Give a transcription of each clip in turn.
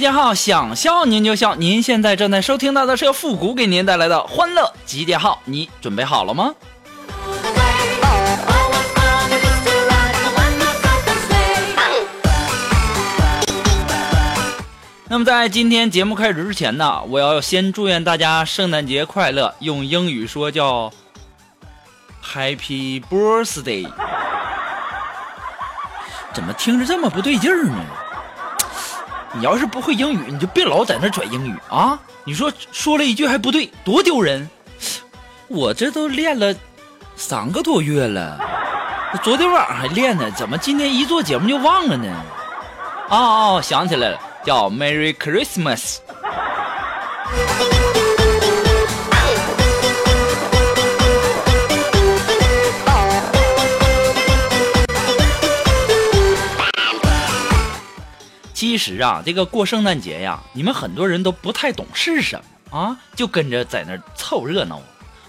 集结号，想笑您就笑。您现在正在收听到的是由复古给您带来的欢乐集结号，你准备好了吗？那么在今天节目开始之前呢，我要先祝愿大家圣诞节快乐，用英语说叫 Happy Birthday。怎么听着这么不对劲儿呢？你要是不会英语，你就别老在那拽英语啊！你说说了一句还不对，多丢人！我这都练了三个多月了，昨天晚上还练呢，怎么今天一做节目就忘了呢？哦哦，想起来了，叫 Merry Christmas。其实啊，这个过圣诞节呀，你们很多人都不太懂是什么啊，就跟着在那凑热闹。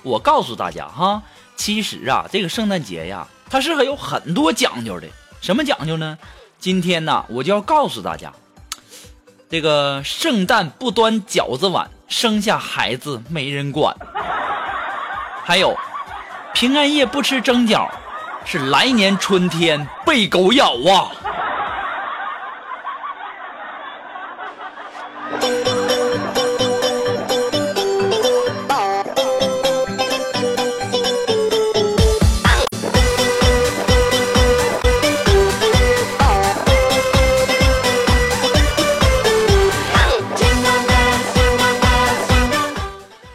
我告诉大家哈，其实啊，这个圣诞节呀，它是还有很多讲究的。什么讲究呢？今天呢，我就要告诉大家，这个圣诞不端饺子碗，生下孩子没人管。还有，平安夜不吃蒸饺，是来年春天被狗咬啊。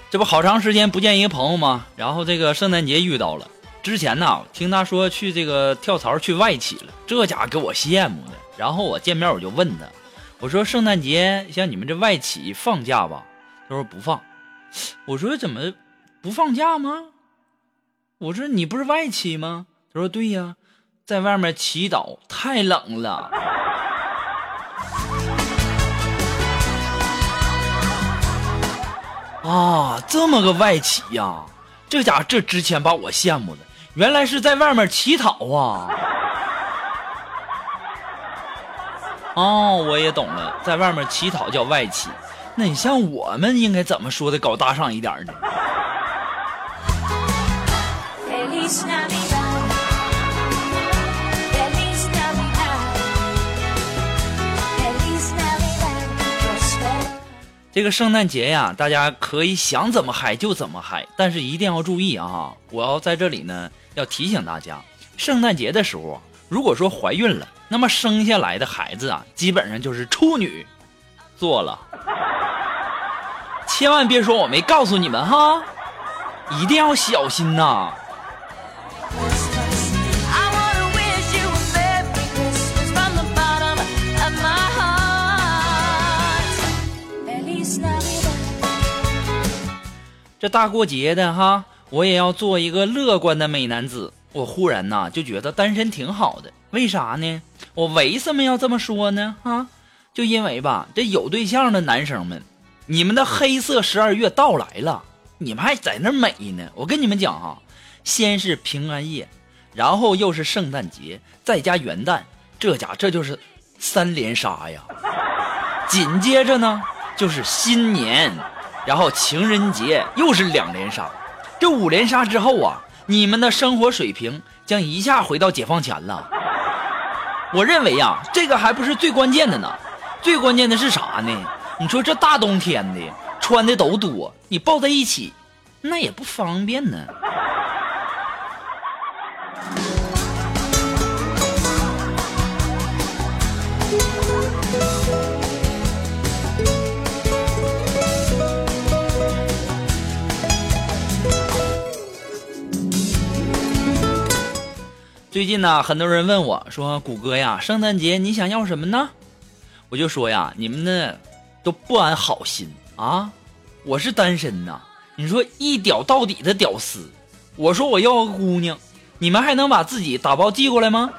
这不好长时间不见一个朋友吗？然后这个圣诞节遇到了。之前呢，听他说去这个跳槽去外企了，这家给我羡慕的。然后我见面我就问他，我说圣诞节像你们这外企放假吧？他说不放。我说怎么不放假吗？我说你不是外企吗？他说对呀，在外面祈祷，太冷了。啊，这么个外企呀！这家伙这之前把我羡慕的，原来是在外面乞讨啊！哦，我也懂了，在外面乞讨叫外企。那你像我们应该怎么说的高大上一点呢？这个圣诞节呀，大家可以想怎么嗨就怎么嗨，但是一定要注意啊！我要在这里呢，要提醒大家，圣诞节的时候，如果说怀孕了，那么生下来的孩子啊，基本上就是处女座了。千万别说我没告诉你们哈，一定要小心呐.这大过节的哈，我也要做一个乐观的美男子。我忽然呐就觉得单身挺好的，为啥呢？我为什么要这么说呢？啊，就因为吧，这有对象的男生们，你们的黑色十二月到来了，你们还在那美呢。我跟你们讲哈，先是平安夜，然后又是圣诞节，再加元旦，这家这就是三连杀呀。紧接着呢就是新年，然后情人节又是两连杀，这五连杀之后啊，你们的生活水平将一下回到解放前了。我认为呀，这个还不是最关键的呢，最关键的是啥呢？你说这大冬天的穿的都多，你抱在一起，那也不方便呢。最近呢，很多人问我说：“谷歌呀，圣诞节你想要什么呢？”我就说呀，你们呢都不安好心啊！我是单身呐，你说一屌到底的屌丝，我说我要个姑娘，你们还能把自己打包寄过来吗？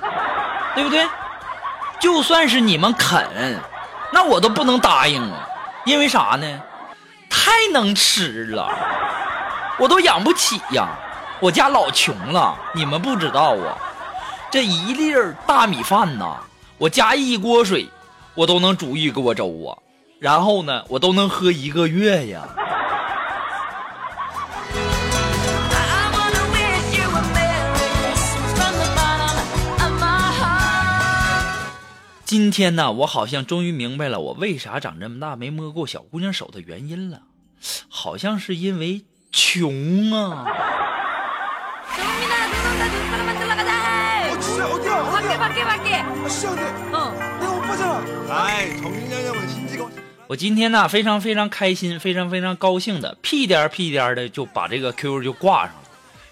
对不对？就算是你们肯，那我都不能答应啊，因为啥呢？太能吃了，我都养不起呀，我家老穷了，你们不知道啊，这一粒儿大米饭呐，我加一锅水。我都能煮一锅粥啊，然后呢，我都能喝一个月呀。今天呢，我好像终于明白了我为啥长这么大没摸过小姑娘手的原因了，好像是因为穷啊。어디야? 밖에, 어디야? 밖에, 밖에. 아, 진짜 근데 어. 내가 오빠잖아. 아이, 정민이 형은 신지가 我今天呢非常非常开心，非常非常高兴的，屁颠儿屁颠儿的就把这个 QQ 就挂上了。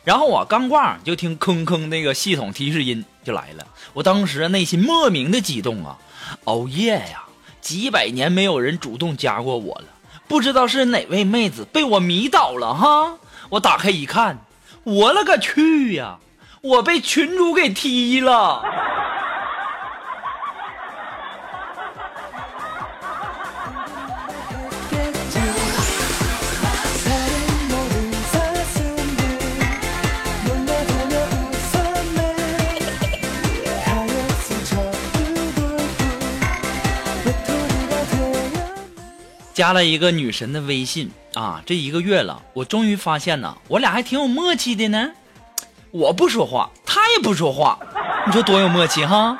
然后我刚挂上，就听吭吭那个系统提示音就来了。我当时内心莫名的激动啊！哦耶呀，几百年没有人主动加过我了，不知道是哪位妹子被我迷倒了哈。我打开一看，我勒个去呀！我被群主给踢了。 加了一个女神的微信啊这一个月了我终于发现呢我俩还挺有默契的呢。我不说话她也不说话你说多有默契哈。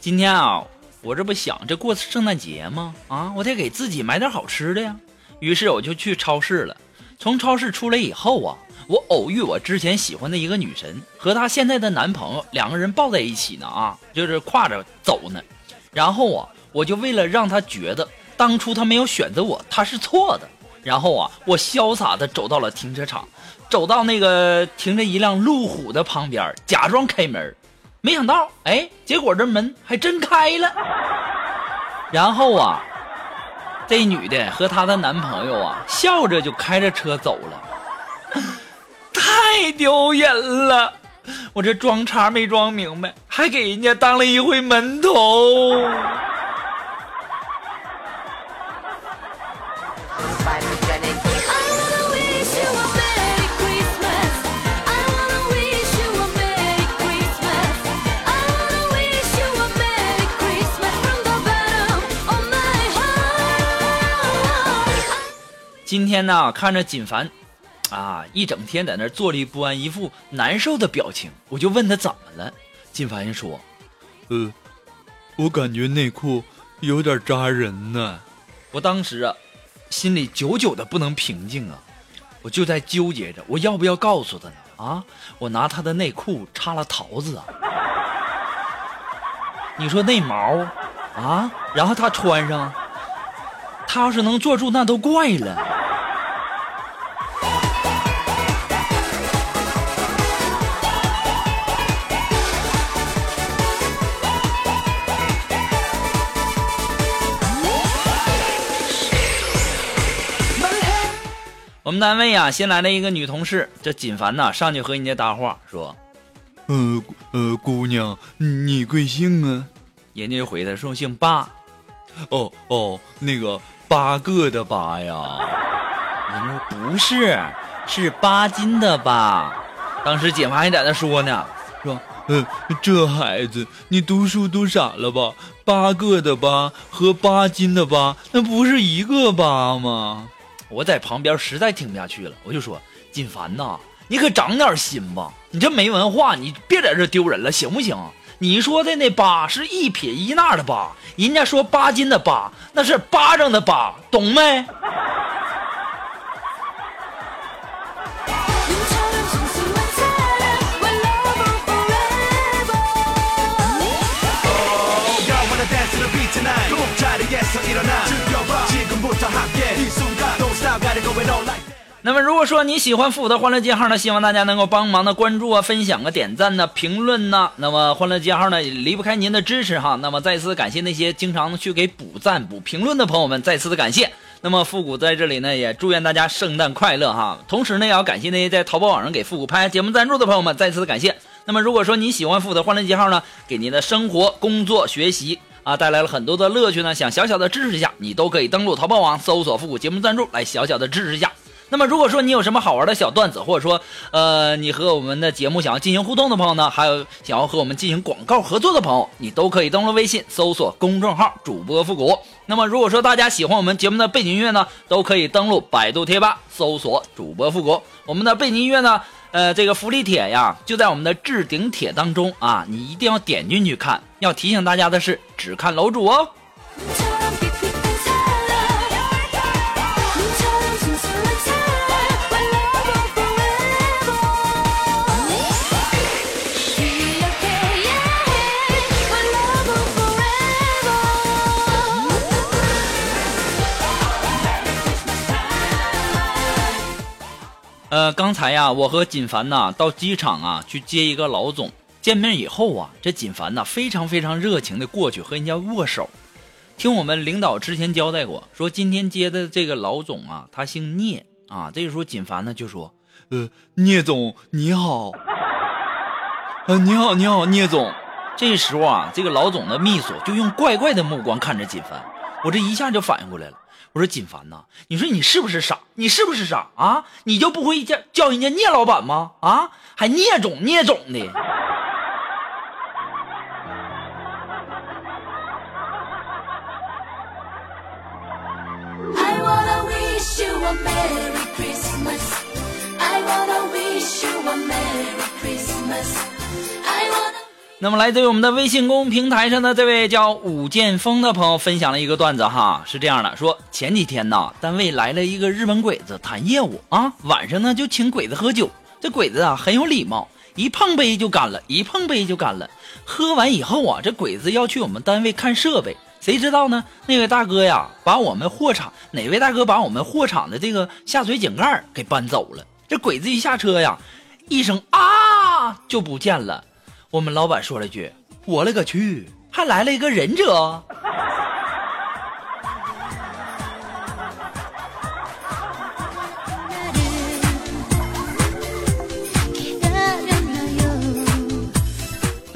今天啊我这不想着过圣诞节吗？啊我得给自己买点好吃的呀。于是我就去超市了。从超市出来以后啊我偶遇我之前喜欢的一个女神和她现在的男朋友两个人抱在一起呢啊，就是挎着走呢。然后啊，我就为了让她觉得当初她没有选择我，她是错的。然后啊，我潇洒的走到了停车场，走到那个停着一辆路虎的旁边，假装开门。没想到，哎，结果这门还真开了。然后啊，这女的和她的男朋友啊，笑着就开着车走了，太丢人了。我这装叉没装明白还给人家当了一回门童今天呢看着锦凡啊，一整天在那坐立不安，一副难受的表情，我就问他怎么了。金凡说：“呃，我感觉内裤有点扎人呢。我当时啊，心里久久的不能平静啊，我就在纠结着，我要不要告诉他呢？啊，我拿他的内裤插了桃子啊，你说那毛啊，然后他穿上，他要是能坐住，那都怪了。们单位呀、新来了一个女同事，这锦凡呐上去和人家搭话，说，呃呃，姑娘，你贵姓啊？人家就回他说姓八，哦哦，那个八个的八呀。人家说不是，是八斤的八。当时锦凡还在那说呢，说，嗯，这孩子，你读书读傻了吧？八个的八和八斤的八，那不是一个八吗？我在旁边实在听不下去了，我就说锦凡呐，你可长点心吧，你这没文化，你别在这丢人了，行不行？你说的那八是一撇一捺的八，人家说八斤的八，那是巴掌的巴，懂没？那么如果说你喜欢复古的欢乐街号呢，希望大家能够帮忙的关注啊、分享啊、点赞呢、评论呢。那么欢乐街号呢也离不开您的支持哈。那么再次感谢那些经常去给补赞、补评论的朋友们，再次的感谢。那么复古在这里呢，也祝愿大家圣诞快乐哈。同时呢，也要感谢那些在淘宝网上给复古拍节目赞助的朋友们，再次的感谢。那么如果说你喜欢复古的欢乐街号呢，给您的生活、工作、学习。啊，带来了很多的乐趣呢，想小小的支持一下，你都可以登录淘宝网搜索“复古节目赞助”来小小的支持一下。那么，如果说你有什么好玩的小段子，或者说，呃，你和我们的节目想要进行互动的朋友呢，还有想要和我们进行广告合作的朋友，你都可以登录微信搜索公众号“主播复古”。那么，如果说大家喜欢我们节目的背景音乐呢，都可以登录百度贴吧搜索“主播复古”。我们的背景音乐呢，呃，这个福利帖呀，就在我们的置顶帖当中啊，你一定要点进去看。要提醒大家的是，只看楼主哦。呃，刚才呀，我和锦凡呐到机场啊去接一个老总，见面以后啊，这锦凡呢非常非常热情的过去和人家握手。听我们领导之前交代过，说今天接的这个老总啊，他姓聂啊。这个时候锦凡呢就说呃，聂总你好，呃，你好，你好，聂总，：“这时候啊，这个老总的秘书就用怪怪的目光看着锦凡。我这一下就反应过来了，我说锦凡呐，你说你是不是傻？你是不是傻啊？你就不会叫叫人家聂老板吗？啊，还聂总聂总的。” Merry Christmas I wanna wish you a Merry Christmas 那么，来自于我们的微信公平台上的这位叫武剑锋的朋友分享了一个段子哈，是这样的：说前几天呢，单位来了一个日本鬼子谈业务啊，晚上呢就请鬼子喝酒。这鬼子啊很有礼貌，一碰杯就干了，一碰杯就干了。喝完以后啊，这鬼子要去我们单位看设备，谁知道呢？那位大哥呀，把我们货场哪位大哥把我们货场的这个下水井盖给搬走了。这鬼子一下车呀，一声啊就不见了。我们老板说了句：“我勒个去，还来了一个忍者。”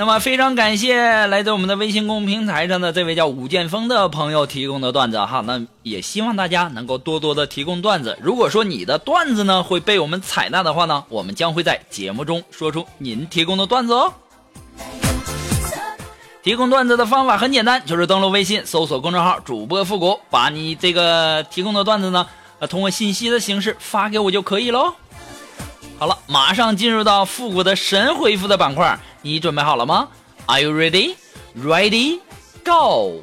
那么非常感谢来自我们的微信公众平台上的这位叫武剑锋的朋友提供的段子哈，那也希望大家能够多多的提供段子。如果说你的段子呢会被我们采纳的话呢，我们将会在节目中说出您提供的段子哦。提供段子的方法很简单，就是登录微信搜索公众号“主播复古”，把你这个提供的段子呢，呃，通过信息的形式发给我就可以喽。好了，马上进入到复古的神回复的板块，你准备好了吗？Are you ready? Ready? Go!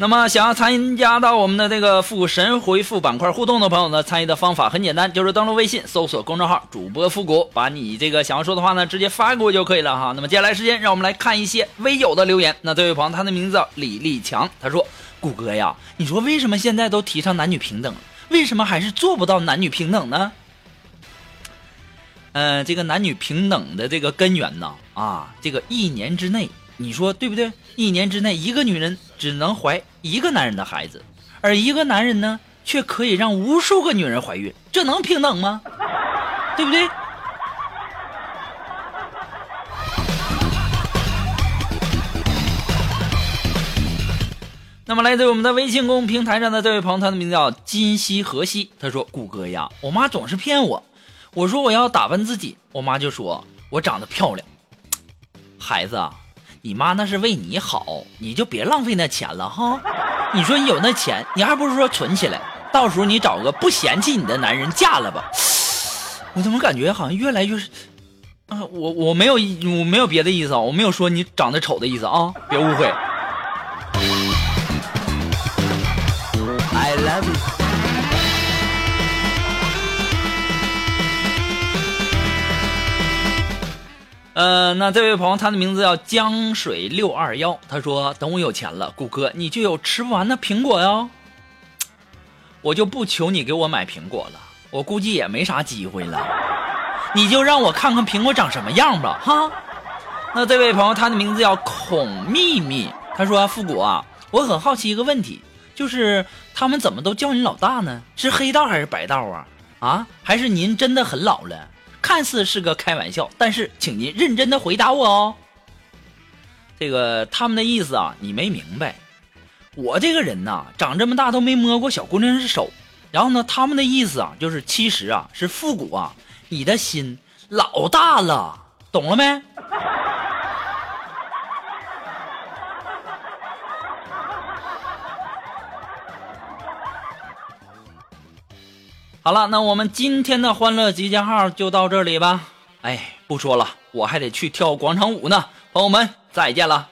那么，想要参加到我们的这个复古神回复板块互动的朋友呢，参与的方法很简单，就是登录微信搜索公众号“主播复古”，把你这个想要说的话呢，直接发给我就可以了哈。那么接下来时间，让我们来看一些微友的留言。那这位朋友，他的名字叫李立强，他说：“谷歌呀，你说为什么现在都提倡男女平等，为什么还是做不到男女平等呢？”呃，这个男女平等的这个根源呢，啊，这个一年之内，你说对不对？一年之内，一个女人只能怀一个男人的孩子，而一个男人呢，却可以让无数个女人怀孕，这能平等吗？对不对？那么，来自我们的微信公平台上的这位朋友，他的名字叫金西河西，他说：“谷歌呀，我妈总是骗我，我说我要打扮自己，我妈就说我长得漂亮。孩子啊，你妈那是为你好，你就别浪费那钱了哈。你说你有那钱，你还不如说存起来，到时候你找个不嫌弃你的男人嫁了吧。我怎么感觉好像越来越啊？我我没有我没有别的意思啊，我没有说你长得丑的意思啊，别误会。呃，那这位朋友，他的名字叫江水六二幺，他说等我有钱了，谷歌你就有吃不完的苹果哟。我就不求你给我买苹果了，我估计也没啥机会了。你就让我看看苹果长什么样吧，哈。那这位朋友，他的名字叫孔秘密，他说复古啊，我很好奇一个问题，就是他们怎么都叫你老大呢？是黑道还是白道啊？啊，还是您真的很老了？看似是个开玩笑，但是请您认真的回答我哦。这个他们的意思啊，你没明白。我这个人呐，长这么大都没摸过小姑娘的手。然后呢，他们的意思啊，就是其实啊，是复古啊，你的心老大了，懂了没？好了，那我们今天的欢乐集结号就到这里吧。哎，不说了，我还得去跳广场舞呢。朋友们，再见了。